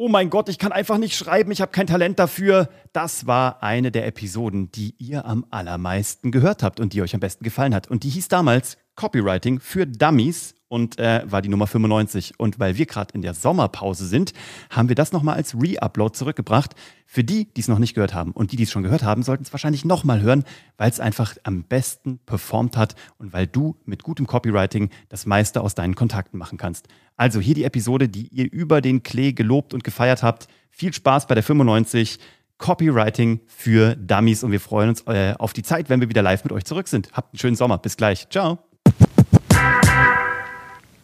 Oh mein Gott, ich kann einfach nicht schreiben, ich habe kein Talent dafür. Das war eine der Episoden, die ihr am allermeisten gehört habt und die euch am besten gefallen hat. Und die hieß damals Copywriting für Dummies und äh, war die Nummer 95. Und weil wir gerade in der Sommerpause sind, haben wir das nochmal als Re-Upload zurückgebracht. Für die, die es noch nicht gehört haben und die, die es schon gehört haben, sollten es wahrscheinlich nochmal hören, weil es einfach am besten performt hat und weil du mit gutem Copywriting das meiste aus deinen Kontakten machen kannst. Also hier die Episode, die ihr über den Klee gelobt und gefeiert habt. Viel Spaß bei der 95. Copywriting für Dummies und wir freuen uns äh, auf die Zeit, wenn wir wieder live mit euch zurück sind. Habt einen schönen Sommer. Bis gleich. Ciao.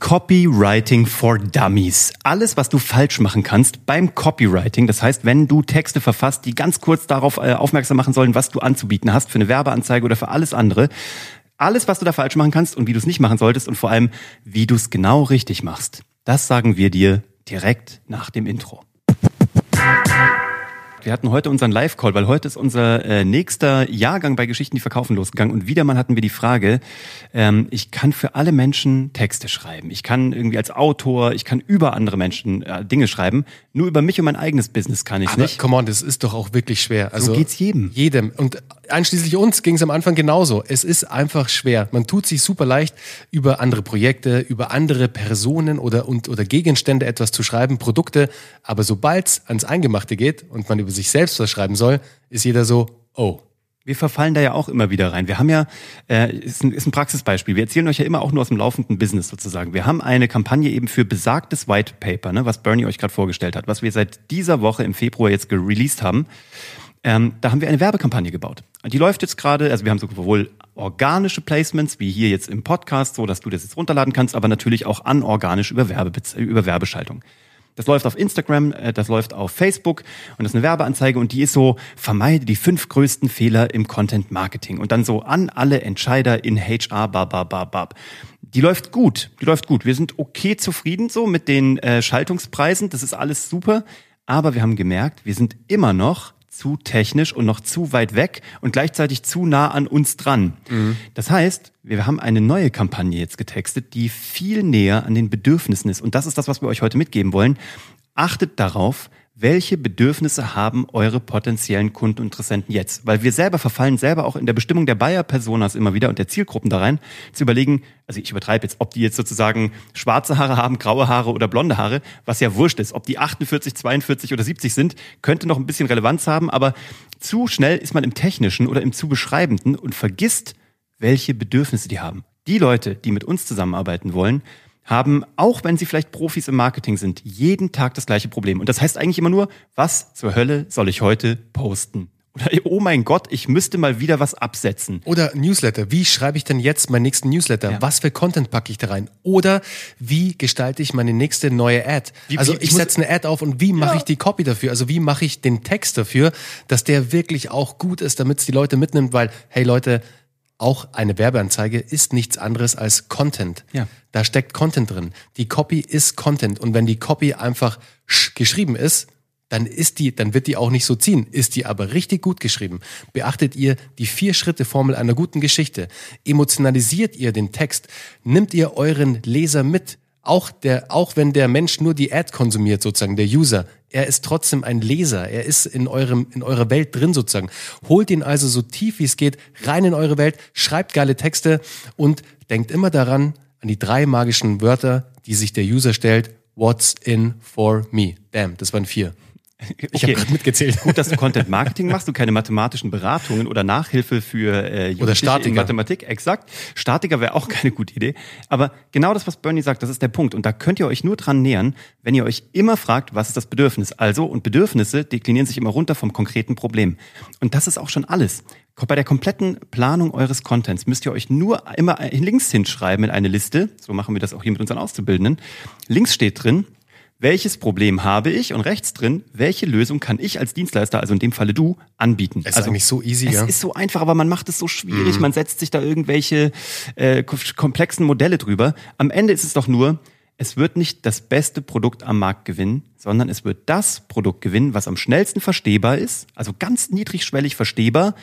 Copywriting for Dummies. Alles, was du falsch machen kannst beim Copywriting. Das heißt, wenn du Texte verfasst, die ganz kurz darauf äh, aufmerksam machen sollen, was du anzubieten hast für eine Werbeanzeige oder für alles andere. Alles, was du da falsch machen kannst und wie du es nicht machen solltest und vor allem, wie du es genau richtig machst. Das sagen wir dir direkt nach dem Intro. Wir hatten heute unseren Live-Call, weil heute ist unser äh, nächster Jahrgang bei Geschichten, die verkaufen losgegangen. Und wieder mal hatten wir die Frage, ähm, ich kann für alle Menschen Texte schreiben. Ich kann irgendwie als Autor, ich kann über andere Menschen äh, Dinge schreiben. Nur über mich und mein eigenes Business kann ich Aber nicht. come on, das ist doch auch wirklich schwer. Also so geht's jedem. Jedem. Und einschließlich uns ging es am Anfang genauso. Es ist einfach schwer. Man tut sich super leicht, über andere Projekte, über andere Personen oder, und, oder Gegenstände etwas zu schreiben, Produkte. Aber sobald es ans Eingemachte geht und man über sich selbst was schreiben soll, ist jeder so, oh. Wir verfallen da ja auch immer wieder rein. Wir haben ja, äh, ist, ein, ist ein Praxisbeispiel. Wir erzählen euch ja immer auch nur aus dem laufenden Business sozusagen. Wir haben eine Kampagne eben für besagtes White Paper, ne, was Bernie euch gerade vorgestellt hat, was wir seit dieser Woche im Februar jetzt released haben. Ähm, da haben wir eine Werbekampagne gebaut. Die läuft jetzt gerade, also wir haben sowohl organische Placements, wie hier jetzt im Podcast, so dass du das jetzt runterladen kannst, aber natürlich auch anorganisch über, Werbe, über Werbeschaltung. Das läuft auf Instagram, äh, das läuft auf Facebook und das ist eine Werbeanzeige und die ist so, vermeide die fünf größten Fehler im Content Marketing und dann so an alle Entscheider in HR, bab, bab, bab, bab. Die läuft gut, die läuft gut. Wir sind okay zufrieden so mit den äh, Schaltungspreisen, das ist alles super, aber wir haben gemerkt, wir sind immer noch zu technisch und noch zu weit weg und gleichzeitig zu nah an uns dran. Mhm. Das heißt, wir haben eine neue Kampagne jetzt getextet, die viel näher an den Bedürfnissen ist. Und das ist das, was wir euch heute mitgeben wollen. Achtet darauf, welche Bedürfnisse haben eure potenziellen Kunden und Interessenten jetzt? Weil wir selber verfallen selber auch in der Bestimmung der Buyer-Personas immer wieder und der Zielgruppen da rein, zu überlegen, also ich übertreibe jetzt, ob die jetzt sozusagen schwarze Haare haben, graue Haare oder blonde Haare, was ja wurscht ist. Ob die 48, 42 oder 70 sind, könnte noch ein bisschen Relevanz haben, aber zu schnell ist man im Technischen oder im zu Beschreibenden und vergisst, welche Bedürfnisse die haben. Die Leute, die mit uns zusammenarbeiten wollen, haben, auch wenn sie vielleicht Profis im Marketing sind, jeden Tag das gleiche Problem. Und das heißt eigentlich immer nur, was zur Hölle soll ich heute posten? Oder oh mein Gott, ich müsste mal wieder was absetzen. Oder Newsletter. Wie schreibe ich denn jetzt meinen nächsten Newsletter? Ja. Was für Content packe ich da rein? Oder wie gestalte ich meine nächste neue Ad? Wie, also ich setze eine Ad auf und wie mache ja. ich die Copy dafür? Also wie mache ich den Text dafür, dass der wirklich auch gut ist, damit es die Leute mitnimmt? Weil, hey Leute, auch eine Werbeanzeige ist nichts anderes als Content. Ja. Da steckt Content drin. Die Copy ist Content. Und wenn die Copy einfach geschrieben ist, dann ist die, dann wird die auch nicht so ziehen. Ist die aber richtig gut geschrieben, beachtet ihr die Vier-Schritte-Formel einer guten Geschichte, emotionalisiert ihr den Text, nimmt ihr euren Leser mit, auch der, auch wenn der Mensch nur die Ad konsumiert, sozusagen, der User, er ist trotzdem ein Leser. Er ist in eurem, in eurer Welt drin sozusagen. Holt ihn also so tief wie es geht rein in eure Welt, schreibt geile Texte und denkt immer daran, an die drei magischen Wörter, die sich der User stellt. What's in for me? Bam, das waren vier. Ich okay. habe gerade mitgezählt. Gut, dass du Content Marketing machst, du keine mathematischen Beratungen oder Nachhilfe für äh, oder Statiker. in Mathematik, exakt. Statiker wäre auch keine gute Idee. Aber genau das, was Bernie sagt, das ist der Punkt. Und da könnt ihr euch nur dran nähern, wenn ihr euch immer fragt, was ist das Bedürfnis? Also, und Bedürfnisse deklinieren sich immer runter vom konkreten Problem. Und das ist auch schon alles. Bei der kompletten Planung eures Contents müsst ihr euch nur immer links hinschreiben in eine Liste. So machen wir das auch hier mit unseren Auszubildenden. Links steht drin, welches Problem habe ich und rechts drin, welche Lösung kann ich als Dienstleister, also in dem Falle du, anbieten. Es ist also, eigentlich so easy, es ja. Es ist so einfach, aber man macht es so schwierig, mhm. man setzt sich da irgendwelche äh, komplexen Modelle drüber. Am Ende ist es doch nur, es wird nicht das beste Produkt am Markt gewinnen, sondern es wird das Produkt gewinnen, was am schnellsten verstehbar ist, also ganz niedrigschwellig verstehbar,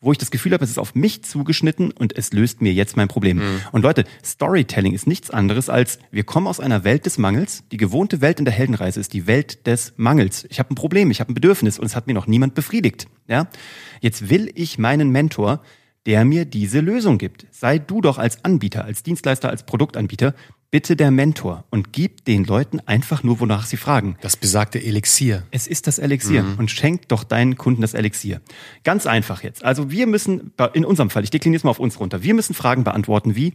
wo ich das Gefühl habe, es ist auf mich zugeschnitten und es löst mir jetzt mein Problem. Mhm. Und Leute, Storytelling ist nichts anderes als, wir kommen aus einer Welt des Mangels. Die gewohnte Welt in der Heldenreise ist die Welt des Mangels. Ich habe ein Problem, ich habe ein Bedürfnis und es hat mir noch niemand befriedigt. Ja? Jetzt will ich meinen Mentor, der mir diese Lösung gibt. Sei du doch als Anbieter, als Dienstleister, als Produktanbieter bitte der Mentor und gib den Leuten einfach nur, wonach sie fragen. Das besagte Elixier. Es ist das Elixier mhm. und schenk doch deinen Kunden das Elixier. Ganz einfach jetzt. Also wir müssen, in unserem Fall, ich dekliniere es mal auf uns runter, wir müssen Fragen beantworten wie,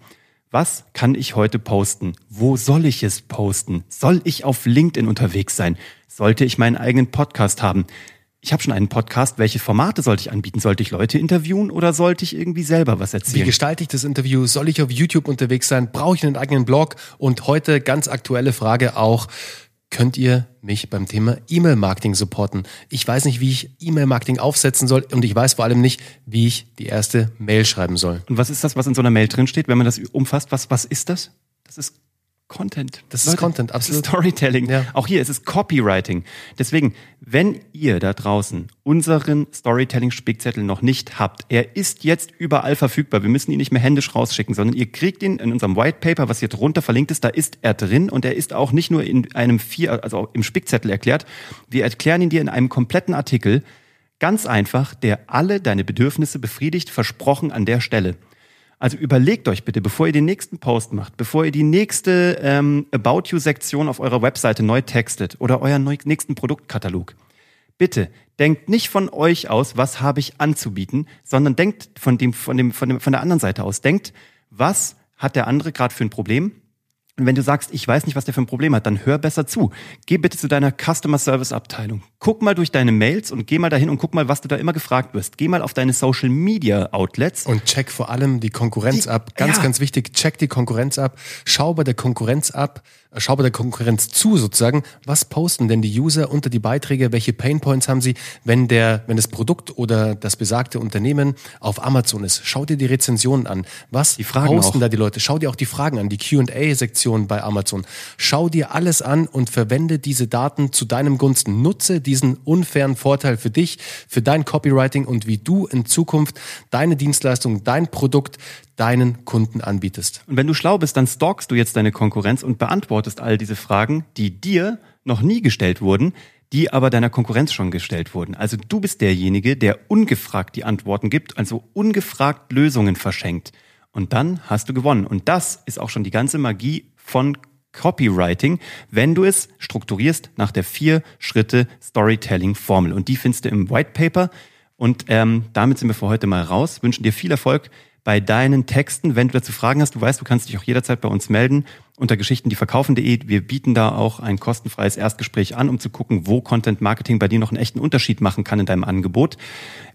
was kann ich heute posten? Wo soll ich es posten? Soll ich auf LinkedIn unterwegs sein? Sollte ich meinen eigenen Podcast haben? Ich habe schon einen Podcast, welche Formate sollte ich anbieten? Sollte ich Leute interviewen oder sollte ich irgendwie selber was erzählen? Wie gestalte ich das Interview? Soll ich auf YouTube unterwegs sein? Brauche ich einen eigenen Blog? Und heute ganz aktuelle Frage auch, könnt ihr mich beim Thema E-Mail-Marketing supporten? Ich weiß nicht, wie ich E-Mail-Marketing aufsetzen soll und ich weiß vor allem nicht, wie ich die erste Mail schreiben soll. Und was ist das, was in so einer Mail drinsteht, wenn man das umfasst? Was, was ist das? Das ist Content. Das Leute, ist Content, absolut. Das ist Storytelling. Ja. Auch hier ist es Copywriting. Deswegen, wenn ihr da draußen unseren Storytelling-Spickzettel noch nicht habt, er ist jetzt überall verfügbar. Wir müssen ihn nicht mehr händisch rausschicken, sondern ihr kriegt ihn in unserem White Paper, was hier drunter verlinkt ist. Da ist er drin und er ist auch nicht nur in einem vier, also im Spickzettel erklärt. Wir erklären ihn dir in einem kompletten Artikel. Ganz einfach, der alle deine Bedürfnisse befriedigt, versprochen an der Stelle. Also überlegt euch bitte, bevor ihr den nächsten Post macht, bevor ihr die nächste ähm, About You-Sektion auf eurer Webseite neu textet oder euren nächsten Produktkatalog. Bitte denkt nicht von euch aus, was habe ich anzubieten, sondern denkt von dem, von dem, von dem, von der anderen Seite aus. Denkt, was hat der andere gerade für ein Problem? Und wenn du sagst, ich weiß nicht, was der für ein Problem hat, dann hör besser zu. Geh bitte zu deiner Customer Service Abteilung. Guck mal durch deine Mails und geh mal dahin und guck mal, was du da immer gefragt wirst. Geh mal auf deine Social Media Outlets. Und check vor allem die Konkurrenz die, ab. Ganz, ja. ganz wichtig. Check die Konkurrenz ab. Schau bei der Konkurrenz ab, schau bei der Konkurrenz zu sozusagen, was posten denn die User unter die Beiträge, welche Painpoints haben sie, wenn der, wenn das Produkt oder das besagte Unternehmen auf Amazon ist. Schau dir die Rezensionen an. Was die Fragen posten auch. da die Leute? Schau dir auch die Fragen an, die Q&A-Sektion bei Amazon. Schau dir alles an und verwende diese Daten zu deinem Gunsten. Nutze diesen unfairen Vorteil für dich, für dein Copywriting und wie du in Zukunft deine Dienstleistung, dein Produkt deinen Kunden anbietest. Und wenn du schlau bist, dann stalkst du jetzt deine Konkurrenz und beantwortest all diese Fragen, die dir noch nie gestellt wurden, die aber deiner Konkurrenz schon gestellt wurden. Also du bist derjenige, der ungefragt die Antworten gibt, also ungefragt Lösungen verschenkt. Und dann hast du gewonnen. Und das ist auch schon die ganze Magie von Copywriting, wenn du es strukturierst nach der vier Schritte Storytelling Formel. Und die findest du im White Paper. Und ähm, damit sind wir für heute mal raus. Wünschen dir viel Erfolg bei deinen Texten. Wenn du dazu Fragen hast, du weißt, du kannst dich auch jederzeit bei uns melden unter geschichtendieverkaufen.de. Wir bieten da auch ein kostenfreies Erstgespräch an, um zu gucken, wo Content Marketing bei dir noch einen echten Unterschied machen kann in deinem Angebot.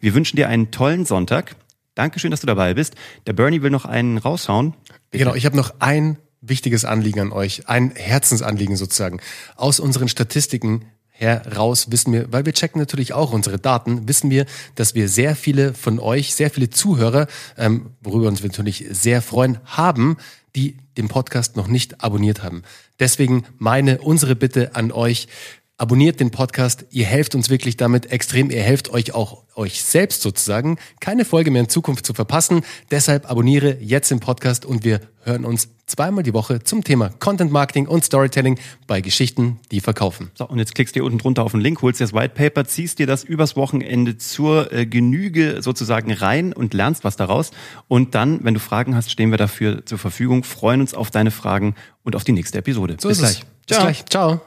Wir wünschen dir einen tollen Sonntag. Dankeschön, dass du dabei bist. Der Bernie will noch einen raushauen. Bitte. Genau, ich habe noch ein wichtiges Anliegen an euch, ein Herzensanliegen sozusagen. Aus unseren Statistiken heraus wissen wir, weil wir checken natürlich auch unsere Daten, wissen wir, dass wir sehr viele von euch, sehr viele Zuhörer, ähm, worüber uns wir natürlich sehr freuen, haben, die den Podcast noch nicht abonniert haben. Deswegen meine, unsere Bitte an euch, abonniert den Podcast. Ihr helft uns wirklich damit extrem. Ihr helft euch auch euch selbst sozusagen, keine Folge mehr in Zukunft zu verpassen. Deshalb abonniere jetzt den Podcast und wir hören uns zweimal die Woche zum Thema Content Marketing und Storytelling bei Geschichten, die verkaufen. So, und jetzt klickst du hier unten drunter auf den Link, holst dir das White Paper, ziehst dir das übers Wochenende zur äh, Genüge sozusagen rein und lernst was daraus. Und dann, wenn du Fragen hast, stehen wir dafür zur Verfügung, freuen uns auf deine Fragen und auf die nächste Episode. So Bis gleich. Ciao. Bis gleich. Ciao.